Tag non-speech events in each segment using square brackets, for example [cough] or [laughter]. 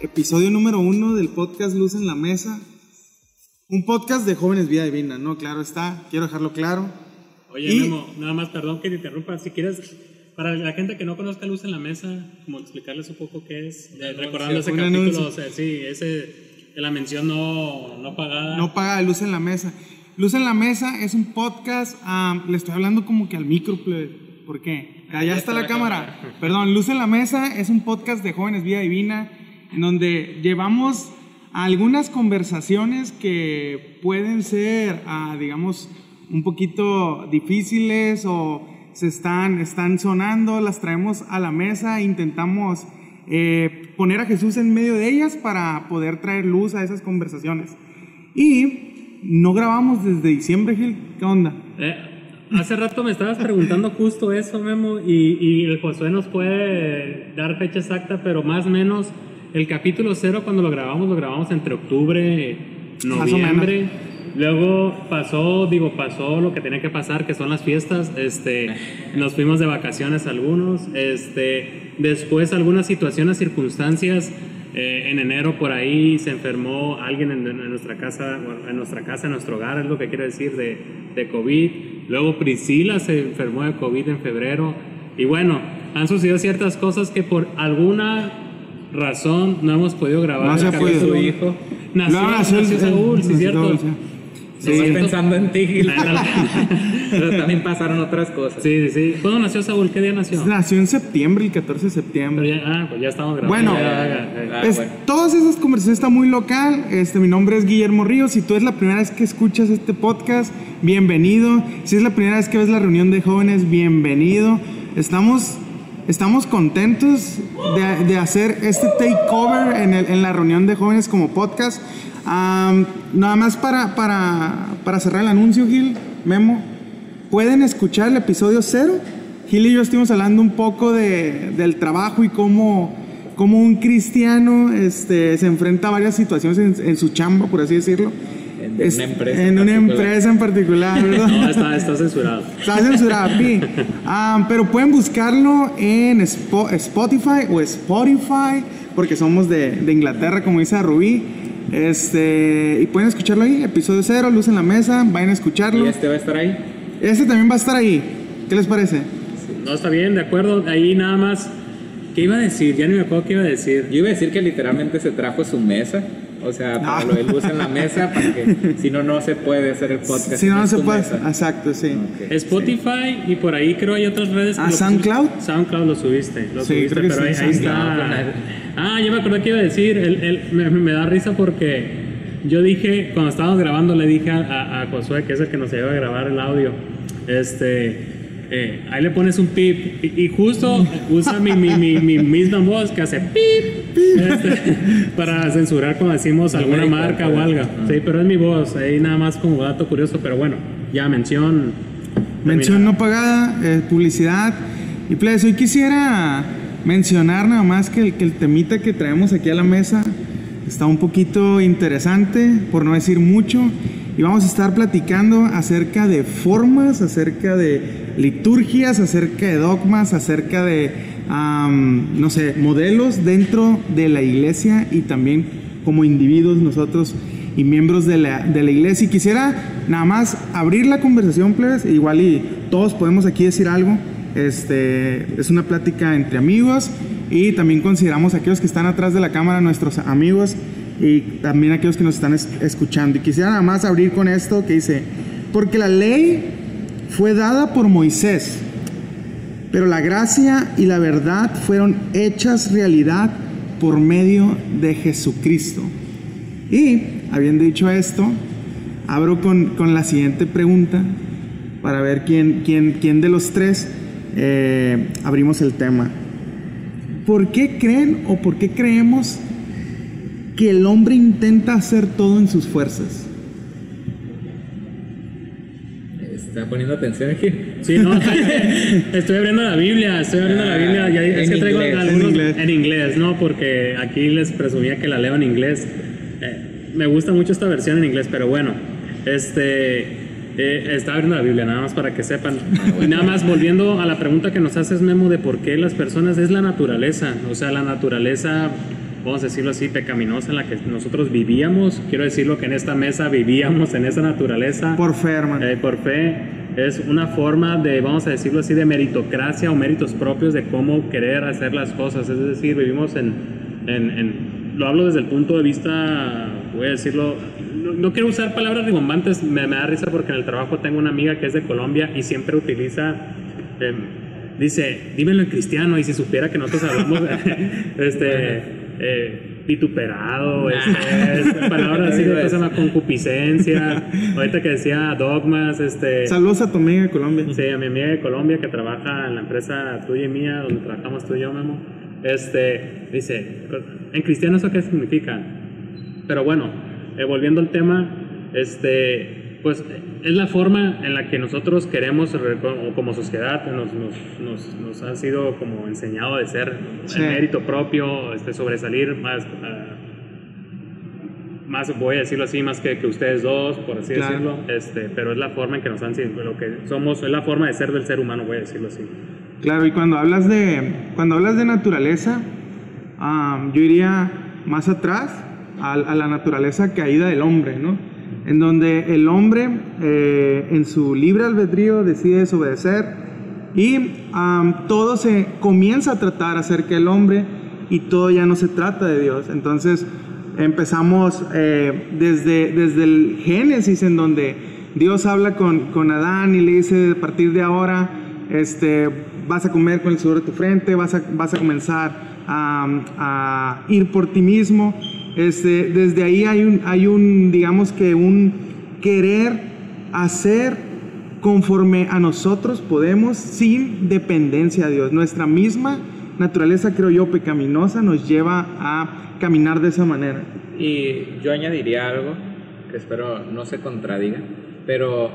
episodio número uno del podcast Luz en la Mesa. Un podcast de jóvenes vida divina, ¿no? Claro está, quiero dejarlo claro. Oye, Y- Memo, nada más, perdón que te interrumpa. Si quieres, para la gente que no conozca Luz en la Mesa, como explicarles un poco qué es, de- recordando ese capítulo, anuncio. o sea, sí, ese de la mención no, no pagada. No paga de Luz en la Mesa. Luz en la Mesa es un podcast, ah, le estoy hablando como que al micro. ¿por qué? Allá está la cámara. Perdón, Luz en la Mesa es un podcast de jóvenes vida divina en donde llevamos algunas conversaciones que pueden ser, ah, digamos, un poquito difíciles o se están, están sonando, las traemos a la mesa, intentamos eh, poner a Jesús en medio de ellas para poder traer luz a esas conversaciones. Y no grabamos desde diciembre, Gil. ¿Qué onda? Eh, hace rato me estabas preguntando justo eso, Memo, y, y el Josué nos puede dar fecha exacta, pero más o menos el capítulo cero cuando lo grabamos, lo grabamos entre octubre, noviembre. Luego pasó, digo, pasó lo que tenía que pasar, que son las fiestas. Este, nos fuimos de vacaciones algunos. Este, después algunas situaciones, circunstancias. eh, en enero por ahí se enfermó alguien en, en nuestra casa, en nuestra casa, en nuestro hogar, es lo que quiero decir de, de COVID. Luego Priscila se enfermó de COVID en febrero. Y bueno, han sucedido ciertas cosas que por alguna razón no hemos podido grabar. No se ha podido. su hijo. Nació, Luego nació, el- Saúl, sí, nació cierto. Saúl, sí. Sí, Estoy pensando en ti. [laughs] Pero también pasaron otras cosas. Sí, sí, sí. ¿Cuándo nació Saúl? ¿Qué día nació? Nació en septiembre, el 14 de Pero septiembre. ya, ah, pues ya estamos grabando. Bueno, Ya, ya, ya, ya. Es- bueno. Todas esas conversaciones están muy local. Este, mi nombre es Guillermo Ríos. Si tú es la primera vez que escuchas este podcast, bienvenido. Si es la primera vez que ves la reunión de jóvenes, bienvenido. Estamos, estamos contentos de, hacer este takeover en, la reunión de jóvenes como podcast. Am, nada más para, cerrar el anuncio, Gil, Memo. Pueden escuchar el episodio cero. Gil y yo estuvimos hablando un poco de- del trabajo y cómo, cómo un cristiano este, se enfrenta a varias situaciones en, en su chamba, por así decirlo. En una Es- empresa En en una particular. empresa en particular, [laughs] ¿verdad? No, está, está censurado. Está censurado, sí. [laughs] Ah, pero pueden buscarlo en Spo- Spotify o Spotify, porque somos de, de Inglaterra, como dice Rubí. Este, y pueden escucharlo ahí, episodio cero, luz en la mesa, vayan a escucharlo. Y este va a estar ahí. Este también va a estar ahí. ¿Qué les parece? No, está bien, de acuerdo. Ahí nada más. ¿Qué iba a decir? Ya ni me acuerdo qué iba a decir. Yo iba a decir que literalmente se trajo su mesa. O sea, para No. lo de luz en la mesa, para que si no, no se puede hacer el podcast. Si no, no se puede. mesa. Exacto, sí. Spotify y por ahí creo hay otras redes. que ¿A lo SoundCloud? SoundCloud lo subiste. Lo Sí, subiste, creo que pero sí, ahí, está. Ah, ya me acordé que iba a decir. El, el- me, me da risa porque yo dije, cuando estábamos grabando, le dije a, a, a Josué, que es el que nos lleva a grabar el audio, este. Eh, ahí le pones un pip y, y justo usa mi, mi, mi, mi misma voz que hace pip este, [laughs] para censurar cuando decimos alguna América, marca o algo. Sí, pero es mi voz, ahí nada más como dato curioso, pero bueno, ya mención. Mención no pagada, eh, publicidad. Y pues hoy quisiera mencionar nada más que el, que el temita que traemos aquí a la mesa está un poquito interesante, por no decir mucho. Y vamos a estar platicando acerca de formas, acerca de liturgias, acerca de dogmas, acerca de, no sé, modelos dentro de la iglesia y también como individuos nosotros y miembros de la, de la iglesia. Y quisiera nada más abrir la conversación, plebes, igual y todos podemos aquí decir algo. Este, es una plática entre amigos y también consideramos a aquellos que están atrás de la cámara nuestros amigos y también aquellos que nos están es- escuchando. Y quisiera nada más abrir con esto que dice, porque la ley fue dada por Moisés, pero la gracia y la verdad fueron hechas realidad por medio de Jesucristo. Y, habiendo dicho esto, abro con, con la siguiente pregunta para ver quién, quién, quién de los tres eh, abrimos el tema. ¿Por qué creen o por qué creemos que el hombre intenta hacer todo en sus fuerzas? Está poniendo atención aquí. Sí, no, [laughs] estoy, abriendo la Biblia, estoy abriendo la Biblia. Ya, es que traigo inglés, algunos en inglés. en inglés, ¿no? Porque aquí les presumía que la leo en inglés. Eh, me gusta mucho esta versión en inglés, pero bueno, este. Eh, está abriendo la Biblia, nada más para que sepan. Y nada más volviendo a la pregunta que nos haces, Memo, de por qué las personas es la naturaleza. O sea, la naturaleza vamos a decirlo así, pecaminosa en la que nosotros vivíamos. Quiero decirlo que en esta mesa vivíamos en esa naturaleza. Por fe, hermano. Eh, por fe. Es una forma de, vamos a decirlo así, de meritocracia o méritos propios de cómo querer hacer las cosas. Es decir, vivimos en, en, en lo hablo desde el punto de vista, voy a decirlo, no, no quiero usar palabras rimbombantes, me, me, da risa porque en el trabajo tengo una amiga que es de Colombia y siempre utiliza... Eh, dice, dímelo en cristiano, y si supiera que nosotros hablamos, [laughs] este, eh, vituperado, este, este, palabras [laughs] así de se llama concupiscencia, ahorita que decía dogmas, este... Saludos a tu amiga de Colombia. Sí, a mi amiga de Colombia que trabaja en la empresa tuya y mía, donde trabajamos tú y yo, Memo, este, dice, en cristiano eso qué significa, pero bueno, eh, volviendo al tema, este pues es la forma en la que nosotros queremos, como sociedad, nos, nos, nos, nos ha sido como enseñado de ser sí. el mérito propio, este, sobresalir más, uh, más, voy a decirlo así, más que, que ustedes dos, por así claro. decirlo, este, pero es la forma en que nos han sido, lo que somos, es la forma de ser del ser humano, voy a decirlo así. Claro, y cuando hablas de, cuando hablas de naturaleza, um, yo iría más atrás a, a la naturaleza caída del hombre, ¿no? En donde el hombre eh, en su libre albedrío decide desobedecer y todo se comienza a tratar acerca del hombre y todo ya no se trata de Dios. Entonces empezamos eh, desde, desde el Génesis en donde Dios habla con, con Adán y le dice a partir de ahora este, vas a comer con el sudor de tu frente, vas a, vas a comenzar a ir por ti mismo este, desde ahí hay un, hay un, digamos que un querer hacer conforme a nosotros podemos sin dependencia a Dios. Nuestra misma naturaleza, creo yo, pecaminosa nos lleva a caminar de esa manera. Y yo añadiría algo que espero no se contradiga, pero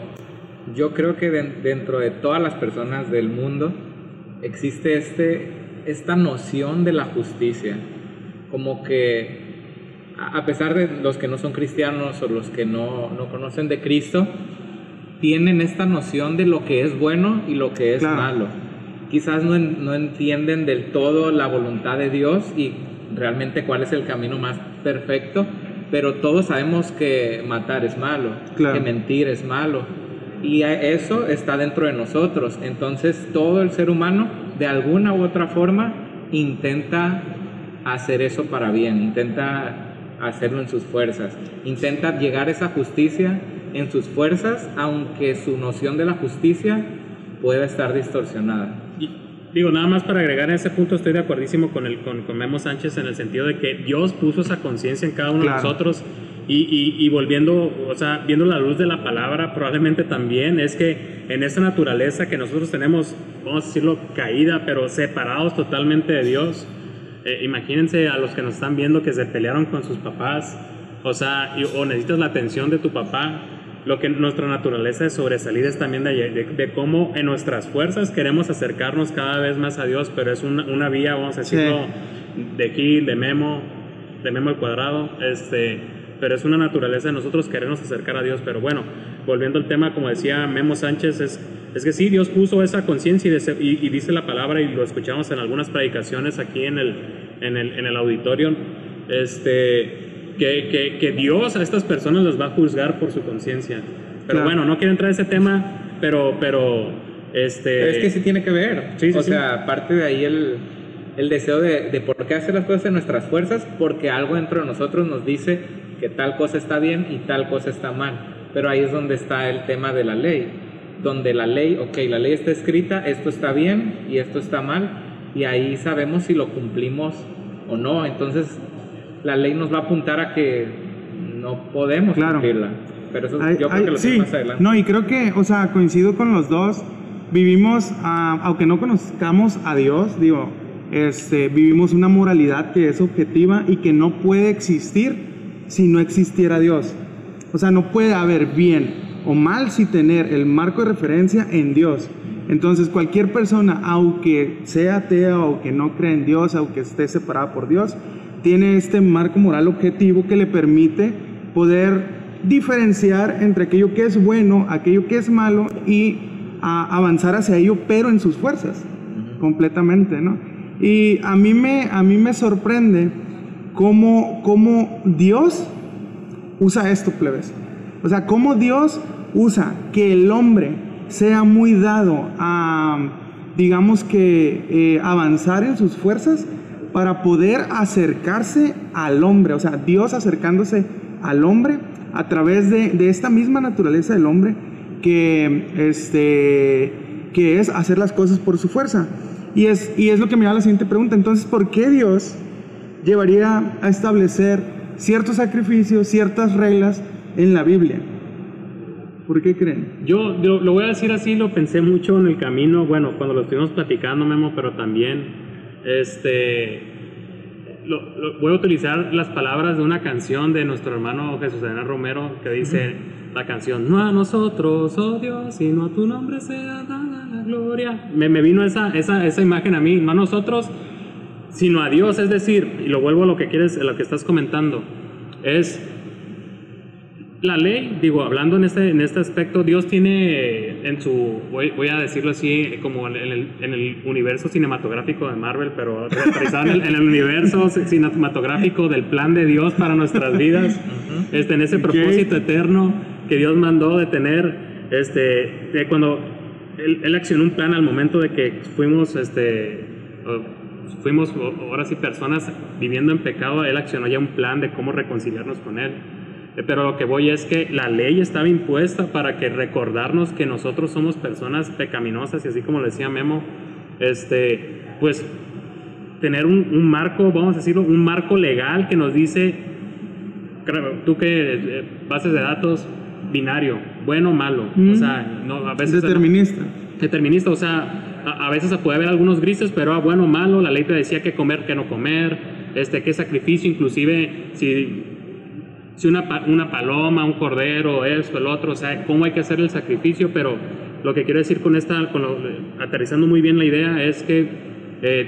yo creo que dentro de todas las personas del mundo existe este, esta noción de la justicia, como que a pesar de los que no son cristianos o los que no, no conocen de Cristo, tienen esta noción de lo que es bueno y lo que es claro. malo. Quizás no, no, entienden del todo la voluntad de Dios y realmente cuál es el camino más perfecto, pero todos sabemos que matar es malo, claro. que mentir es malo, y eso está dentro de nosotros. Entonces todo el ser humano, de alguna u otra forma, intenta hacer eso para bien, intenta hacerlo en sus fuerzas. Intenta llegar a esa justicia en sus fuerzas, aunque su noción de la justicia pueda estar distorsionada. Y, digo, nada más para agregar en ese punto, estoy de acuerdísimo con, el, con, con Memo Sánchez en el sentido de que Dios puso esa conciencia en cada uno claro. de nosotros. Y, y, y, volviendo, o sea, viendo la luz de la palabra, probablemente también es que en esa naturaleza que nosotros tenemos, vamos a decirlo, caída, pero separados totalmente de Dios, eh, imagínense a los que nos están viendo que se pelearon con sus papás, o sea, y, o necesitas la atención de tu papá. Lo que nuestra naturaleza de sobresalir es también de, de, de, cómo en nuestras fuerzas queremos acercarnos cada vez más a Dios, pero es una, una vía, vamos a decirlo, sí. de aquí, de Memo, de Memo al cuadrado, este, pero es una naturaleza de nosotros querernos acercar a Dios. Pero bueno, volviendo al tema, como decía Memo Sánchez, es, es que sí, Dios puso esa conciencia y, y, y, dice la palabra, y lo escuchamos en algunas predicaciones aquí en el, en el, en el auditorio, este, que, que, que, Dios a estas personas las va a juzgar por su conciencia. Pero claro. bueno, no quiero entrar en ese tema, pero, pero este... es que sí tiene que ver. Sí, sí, o sí. sea, parte de ahí el, el deseo de, de por qué hacer las cosas en nuestras fuerzas, porque algo dentro de nosotros nos dice que tal cosa está bien y tal cosa está mal. Pero ahí es donde está el tema de la ley, donde la ley, ok, la ley está escrita, esto está bien y esto está mal, y ahí sabemos si lo cumplimos o no. Entonces, la ley nos va a apuntar a que no podemos claro. cumplirla. Pero eso ay, yo creo ay, que lo sí. más adelante. No, y creo que, o sea, coincido con los dos. Vivimos, uh, aunque no conozcamos a Dios, digo, este, vivimos una moralidad que es objetiva y que no puede existir si no existiera Dios. O sea, no puede haber bien o mal si tener el marco de referencia en Dios. Entonces, cualquier persona, aunque sea atea o que no cree en Dios, aunque esté separada por Dios, tiene este marco moral objetivo que le permite poder diferenciar entre aquello que es bueno, aquello que es malo y a avanzar hacia ello, pero en sus fuerzas, completamente, ¿no? Y a mí me, a mí me sorprende cómo, cómo Dios usa esto, plebes. O sea, cómo Dios usa que el hombre sea muy dado a, digamos que, eh, avanzar en sus fuerzas para poder acercarse al hombre. O sea, Dios acercándose al hombre a través de, de esta misma naturaleza del hombre que, este, que es hacer las cosas por su fuerza. Y es, y es lo que me da la siguiente pregunta. Entonces, ¿por qué Dios llevaría a establecer ciertos sacrificios, ciertas reglas en la Biblia? ¿Por qué creen? Yo, yo, lo voy a decir así, lo pensé mucho en el camino, bueno, cuando lo estuvimos platicando, Memo, pero también, este, voy a utilizar las palabras de una canción de nuestro hermano Jesús Adrián Romero que dice la canción, no a nosotros, oh Dios, sino a tu nombre sea dada la gloria. Me, me vino esa, esa, esa imagen a mí, no a nosotros, sino a Dios, es decir, y lo vuelvo a lo que quieres, a lo que estás comentando, es la ley, digo, hablando en este, en este aspecto, Dios tiene en su, voy, voy a decirlo así, como en el, en el, universo cinematográfico de Marvel, pero en el, en el, universo cinematográfico del plan de Dios para nuestras vidas, este, en ese propósito eterno que Dios mandó de tener, este, de cuando él, él, accionó un plan al momento de que fuimos, este, fuimos ahora sí personas viviendo en pecado, Él accionó ya un plan de cómo reconciliarnos con Él. Eh, pero lo que voy es que la ley estaba impuesta para que recordarnos que nosotros somos personas pecaminosas y así como le decía Memo, este, pues tener un, marco, vamos a decirlo, un marco legal que nos dice, tú que eh, bases de datos binario, bueno o malo, o sea, no, a veces... Determinista. determinista, o sea, a, veces puede haber algunos grises, pero a bueno o malo, la ley te decía que comer, que no comer, este, qué sacrificio, inclusive si si una, una paloma, un cordero, esto, el otro, o sea, cómo hay que hacer el sacrificio, pero lo que quiero decir con esta, aterrizando muy bien la idea, es que eh,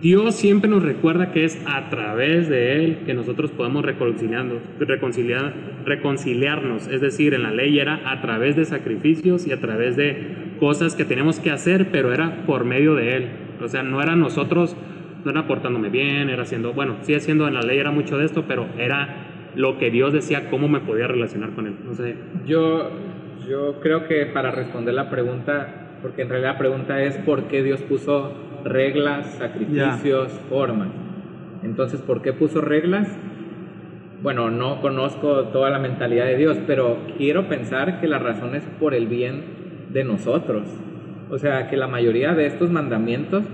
Dios siempre nos recuerda que es a través de Él que nosotros podemos reconciliarnos, reconciliar, reconciliarnos. Es decir, en la ley era a través de sacrificios y a través de cosas que tenemos que hacer, pero era por medio de Él. O sea, no era nosotros, no era portándome bien, era haciendo, bueno, sí haciendo en la ley era mucho de esto, pero era lo que Dios decía, cómo me podía relacionar con Él. No sé. Yo, yo creo que para responder la pregunta, porque en realidad la pregunta es por qué Dios puso reglas, sacrificios, formas. Entonces, ¿por qué puso reglas? Bueno, no conozco toda la mentalidad de Dios, pero quiero pensar que la razón es por el bien de nosotros. O sea, que la mayoría de estos mandamientos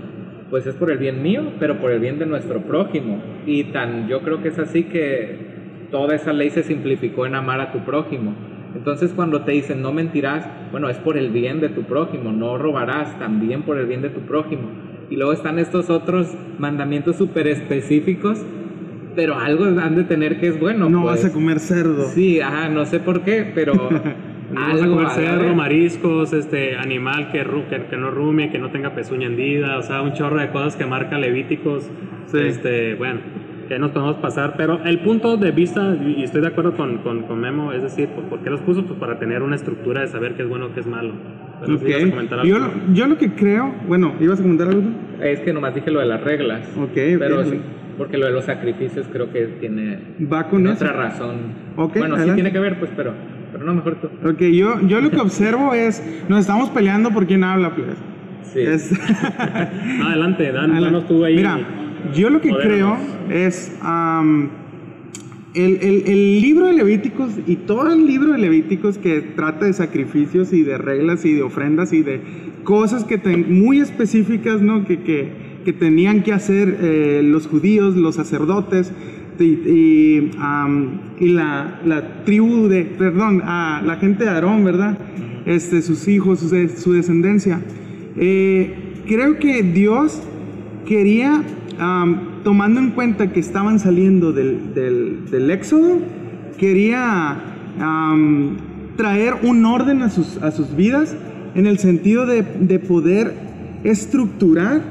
pues es por el bien mío, pero por el bien de nuestro prójimo. Y tan yo creo que es así que toda esa ley se simplificó en amar a tu prójimo. Entonces cuando te dicen no mentirás, bueno, es por el bien de tu prójimo, no robarás, también por el bien de tu prójimo. Y luego están estos otros mandamientos súper específicos, pero algo han de tener que es bueno. No vas pues. a comer cerdo. Sí, ajá, no sé por qué, pero... [laughs] no vas a comer cerdo, mariscos, este animal que, que, no rumie, que no tenga pezuña hendida, o sea, un chorro de cosas que marca Levíticos. Este, bueno, que nos podemos pasar, pero el punto de vista, y estoy de acuerdo con, con, con Memo, es decir, ¿por qué los puso? Pues para tener una estructura de saber qué es bueno, qué es malo. Okay. yo, yo, lo que creo, bueno, ¿ibas a comentar algo? Es que nomás dije lo de las reglas. Ok, pero sí, porque lo de los sacrificios creo que tiene Va con otra razón. Okay, bueno, sí tiene que ver, pues, pero, pero no, mejor tú. Ok, yo, yo lo que observo es, nos estamos peleando por quién habla, pues. Sí. [laughs] adelante, Dan, danos tú ahí. Mira, yo lo que creo es el, libro de Levíticos y todo el libro de Levíticos que trata de sacrificios y de reglas y de ofrendas y de cosas que muy específicas ¿no? que, que, tenían que hacer eh, los judíos, los sacerdotes y, la, tribu de, perdón, a la gente de Aarón, ¿verdad? Este, sus hijos, su, descendencia. Eh, creo que Dios quería tomando en cuenta que estaban saliendo del, éxodo, quería traer un orden a sus, vidas en el sentido de, de poder estructurar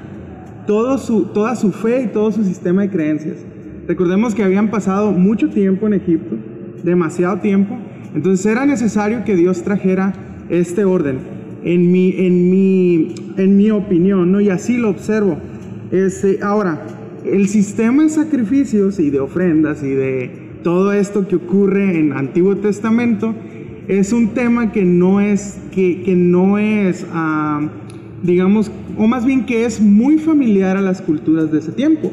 toda su fe y todo su sistema de creencias. Recordemos que habían pasado mucho tiempo en Egipto, demasiado tiempo, entonces era necesario que Dios trajera este orden, en mi, en mi, en mi opinión, ¿no? y así lo observo. Este, ahora, el sistema de sacrificios y de ofrendas y de todo esto que ocurre en Antiguo Testamento es un tema que no es, que, no es, ah, digamos, o más bien que es muy familiar a las culturas de ese tiempo.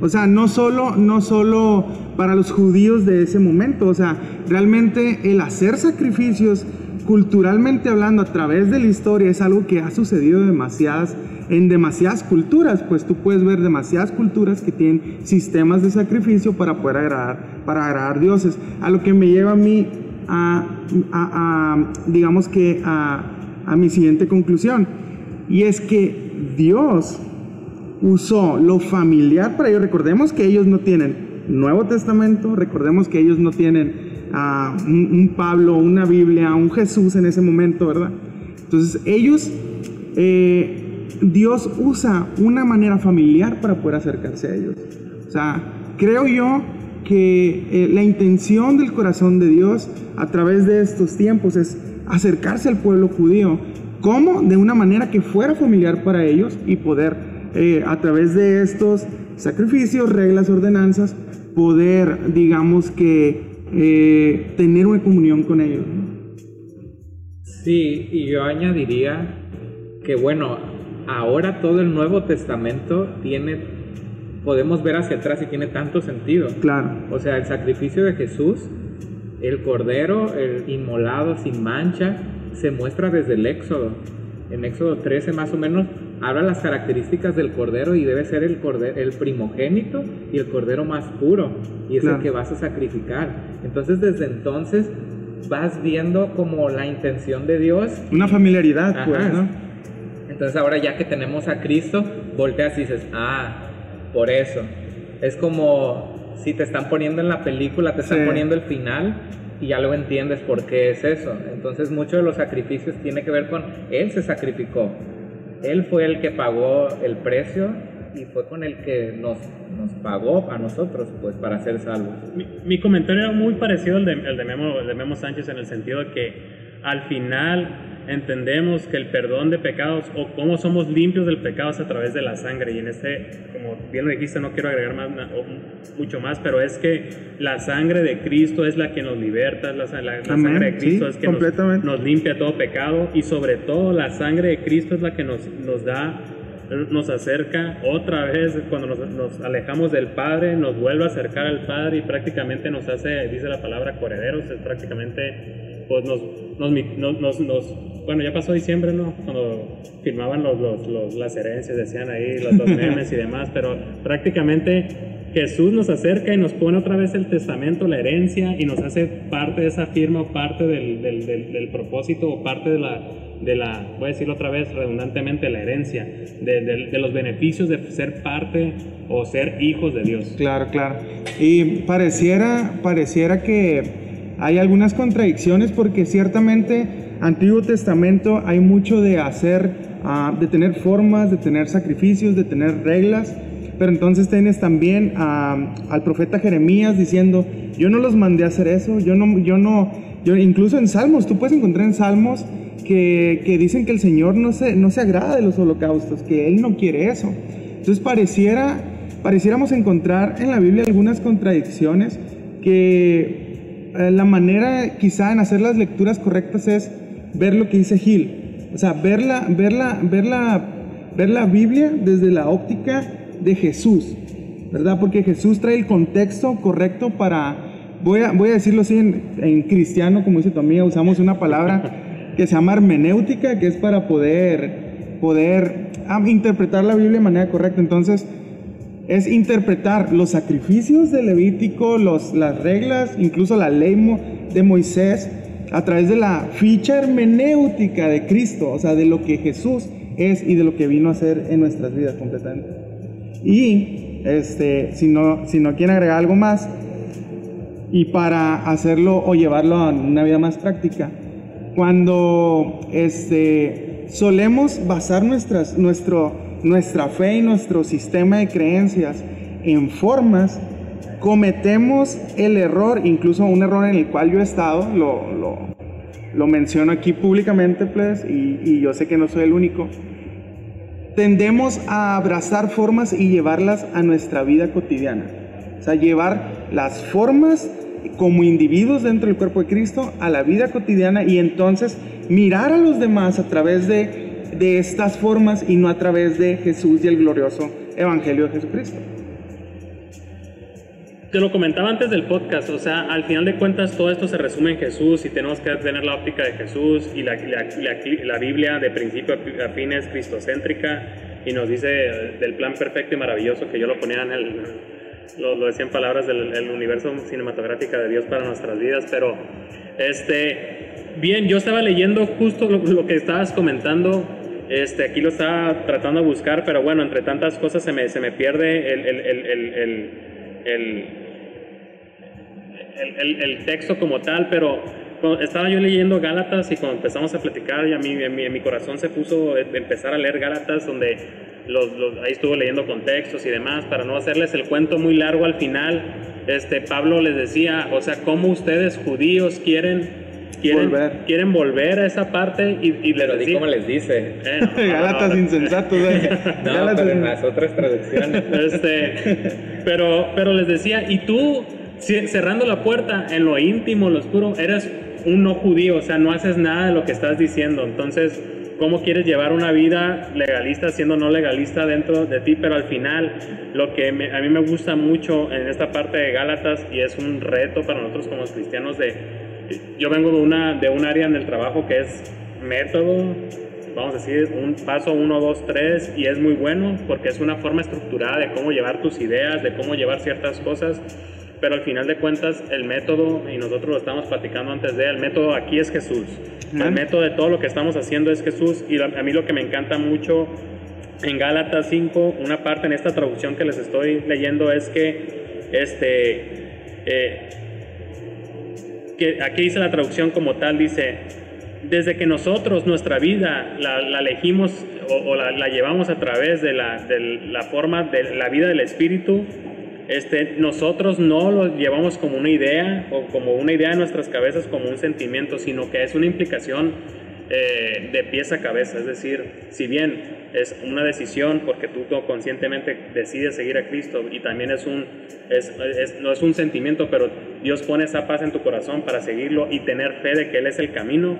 O sea, no solo, no solo para los judíos de ese momento, o sea, realmente el hacer sacrificios, culturalmente hablando, a través de la historia, es algo que ha sucedido en demasiadas culturas, pues tú puedes ver demasiadas culturas que tienen sistemas de sacrificio para poder agradar, para agradar dioses. A lo que me lleva a mí a, digamos que a mi siguiente conclusión, y es que Dios usó lo familiar para ellos. Recordemos que ellos no tienen Nuevo Testamento, recordemos que ellos no tienen uh, un, Pablo, una Biblia, un Jesús en ese momento, ¿verdad? Entonces ellos, eh, Dios usa una manera familiar para poder acercarse a ellos. O sea, creo yo que eh, la intención del corazón de Dios a través de estos tiempos es acercarse al pueblo judío. ¿Cómo? De una manera que fuera familiar para ellos y poder eh, a través de estos sacrificios, reglas, ordenanzas, poder, digamos que, eh, tener una comunión con ellos. Sí, y yo añadiría que, bueno, ahora todo el Nuevo Testamento tiene, podemos ver hacia atrás y tiene tanto sentido. Claro. O sea, el sacrificio de Jesús, el cordero, el inmolado sin mancha, se muestra desde el Éxodo. En Éxodo 13 más o menos habla las características del cordero y debe ser el cordero, el primogénito y el cordero más puro y es el que vas a sacrificar. Entonces desde entonces vas viendo como la intención de Dios. Una familiaridad, pues, ¿no? Entonces ahora ya que tenemos a Cristo, volteas y dices, ah, por eso. Es como si te están poniendo en la película, te están poniendo el final y ya lo entiendes por qué es eso. Entonces muchos de los sacrificios tiene que ver con Él se sacrificó. Él fue el que pagó el precio y fue con el que nos, nos pagó a nosotros pues para ser salvos. Mi, comentario era muy parecido al de, de, Memo, de Memo Sánchez en el sentido de que al final entendemos que el perdón de pecados o cómo somos limpios del pecado es a través de la sangre. Y en este, como bien lo dijiste, no quiero agregar más, mucho más, pero es que la sangre de Cristo es la que nos liberta, la, la, sangre de Cristo es que nos, nos, limpia todo pecado y sobre todo la sangre de Cristo es la que nos, nos da nos acerca otra vez, cuando nos, nos, alejamos del Padre, nos vuelve a acercar al Padre y prácticamente nos hace, dice la palabra, correderos, es prácticamente, pues nos, nos, nos bueno, ya pasó diciembre, ¿no? Cuando firmaban los, los, las herencias, decían ahí los, dos [laughs] memes y demás, pero prácticamente Jesús nos acerca y nos pone otra vez el testamento, la herencia, y nos hace parte de esa firma o parte del, del, del, propósito o parte de la, de la, voy a decirlo otra vez redundantemente, la herencia, de, de, los beneficios de ser parte o ser hijos de Dios. Claro, claro. Y pareciera, pareciera que hay algunas contradicciones porque ciertamente Antiguo Testamento hay mucho de hacer, ah, de tener formas, de tener sacrificios, de tener reglas, pero entonces tienes también al profeta Jeremías diciendo, yo no los mandé a hacer eso, yo no, yo no, yo, incluso en Salmos, tú puedes encontrar en Salmos que, que, dicen que el Señor no se, no se agrada de los holocaustos, que Él no quiere eso. Entonces pareciera, pareciéramos encontrar en la Biblia algunas contradicciones que la manera quizá en hacer las lecturas correctas es ver lo que dice Gil. O sea, ver la, ver la, ver ver la Biblia desde la óptica de Jesús, ¿verdad? Porque Jesús trae el contexto correcto para, voy a, voy a decirlo así en, cristiano, como dice tu amiga, usamos una palabra [laughs] que se llama hermenéutica, que es para poder, poder ah, interpretar la Biblia de manera correcta. Entonces, es interpretar los sacrificios de Levítico, los, las reglas, incluso la ley de Moisés, a través de la ficha hermenéutica de Cristo, o sea, de lo que Jesús es y de lo que vino a hacer en nuestras vidas completamente. Y este, si, no, si no quieren agregar algo más, y para hacerlo o llevarlo a una vida más práctica, cuando este, solemos basar nuestras, nuestro, nuestra fe y nuestro sistema de creencias en formas, cometemos el error, incluso un error en el cual yo he estado, lo, lo, menciono aquí públicamente, pues, y, y, yo sé que no soy el único, tendemos a abrazar formas y llevarlas a nuestra vida cotidiana. O sea, llevar las formas como individuos dentro del cuerpo de Cristo a la vida cotidiana y entonces mirar a los demás a través de, de estas formas y no a través de Jesús y el glorioso Evangelio de Jesucristo. Te lo comentaba antes del podcast, o sea, al final de cuentas todo esto se resume en Jesús y tenemos que tener la óptica de Jesús y la, la, Biblia de principio a fin es cristocéntrica y nos dice del plan perfecto y maravilloso que yo lo ponía en el, lo, lo decía en palabras del universo cinematográfico de Dios para nuestras vidas, pero este, bien, yo estaba leyendo justo lo, que estabas comentando este, aquí lo estaba tratando de buscar, pero bueno, entre tantas cosas se me, se me pierde el, el, el el, texto como tal, pero estaba yo leyendo Gálatas y cuando empezamos a platicar, y a mí, en, mi, corazón se puso empezar a leer Gálatas, donde los, ahí estuvo leyendo contextos y demás, para no hacerles el cuento muy largo al final, este, Pablo les decía, o sea, cómo ustedes judíos quieren quieren volver, quieren volver a esa parte y, y les decía, cómo les dice eh, Gálatas [laughs] insensatos ¿eh? [laughs] no, pero en las otras traducciones [laughs] este, pero, pero les decía y tú cerrando la puerta en lo íntimo, lo oscuro, eres un no judío, o sea, no haces nada de lo que estás diciendo. Entonces, ¿cómo quieres llevar una vida legalista siendo no legalista dentro de ti? Pero al final, lo que a mí me gusta mucho en esta parte de Gálatas y es un reto para nosotros como cristianos de, yo vengo de una de un área en el trabajo que es método, vamos a decir, un paso 1, 2, 3 y es muy bueno porque es una forma estructurada de cómo llevar tus ideas, de cómo llevar ciertas cosas pero al final de cuentas el método, y nosotros lo estamos platicando antes de, el método aquí es Jesús. El método de todo lo que estamos haciendo es Jesús y a mí lo que me encanta mucho en Gálatas 5, una parte en esta traducción que les estoy leyendo es que, este, eh, que aquí dice la traducción como tal, dice, desde que nosotros nuestra vida la, elegimos o, la, llevamos a través de la, de la forma de la vida del Espíritu, este, nosotros no lo llevamos como una idea o como una idea en nuestras cabezas, como un sentimiento, sino que es una implicación eh, de pies a cabeza. Es decir, si bien es una decisión porque tú conscientemente decides seguir a Cristo y también es un, es, no es un sentimiento, pero Dios pone esa paz en tu corazón para seguirlo y tener fe de que Él es el camino.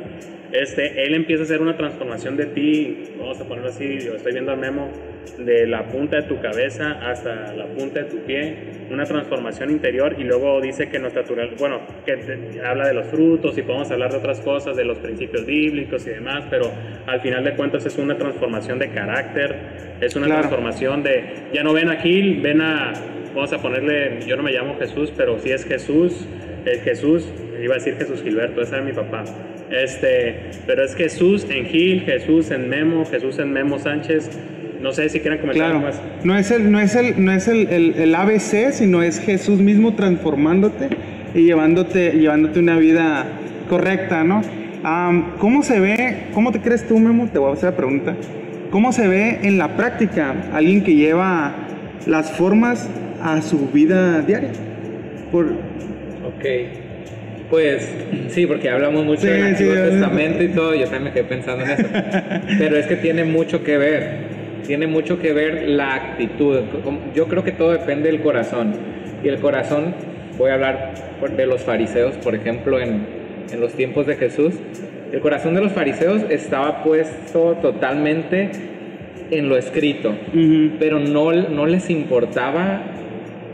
Este, él empieza a hacer una transformación de ti, vamos a ponerlo así, yo estoy viendo a Memo, de la punta de tu cabeza hasta la punta de tu pie, una transformación interior y luego dice que nuestra natural, bueno, que habla de los frutos y podemos hablar de otras cosas, de los principios bíblicos y demás, pero al final de cuentas es una transformación de carácter, es una transformación de, ya no ven a Gil, ven a, vamos a ponerle, yo no me llamo Jesús, pero si es Jesús, es Jesús, iba a decir Jesús Gilberto, ese era mi papá. Este, pero es Jesús en Gil, Jesús en Memo, Jesús en Memo Sánchez. No sé si quieren comentar claro. más. No es el, no es el, no es el, el, ABC, sino es Jesús mismo transformándote y llevándote, llevándote una vida correcta, ¿no? ¿Cómo se ve, cómo te crees tú, Memo? Te voy a hacer la pregunta. ¿Cómo se ve en la práctica alguien que lleva las formas a su vida diaria? Por... Ok. Pues sí, porque hablamos mucho del Antiguo Testamento y todo, yo también me quedé pensando en eso. [laughs] Pero es que tiene mucho que ver, tiene mucho que ver la actitud. Yo creo que todo depende del corazón. Y el corazón, voy a hablar de los fariseos, por ejemplo, en, en los tiempos de Jesús. El corazón de los fariseos estaba puesto totalmente en lo escrito, pero no, no les importaba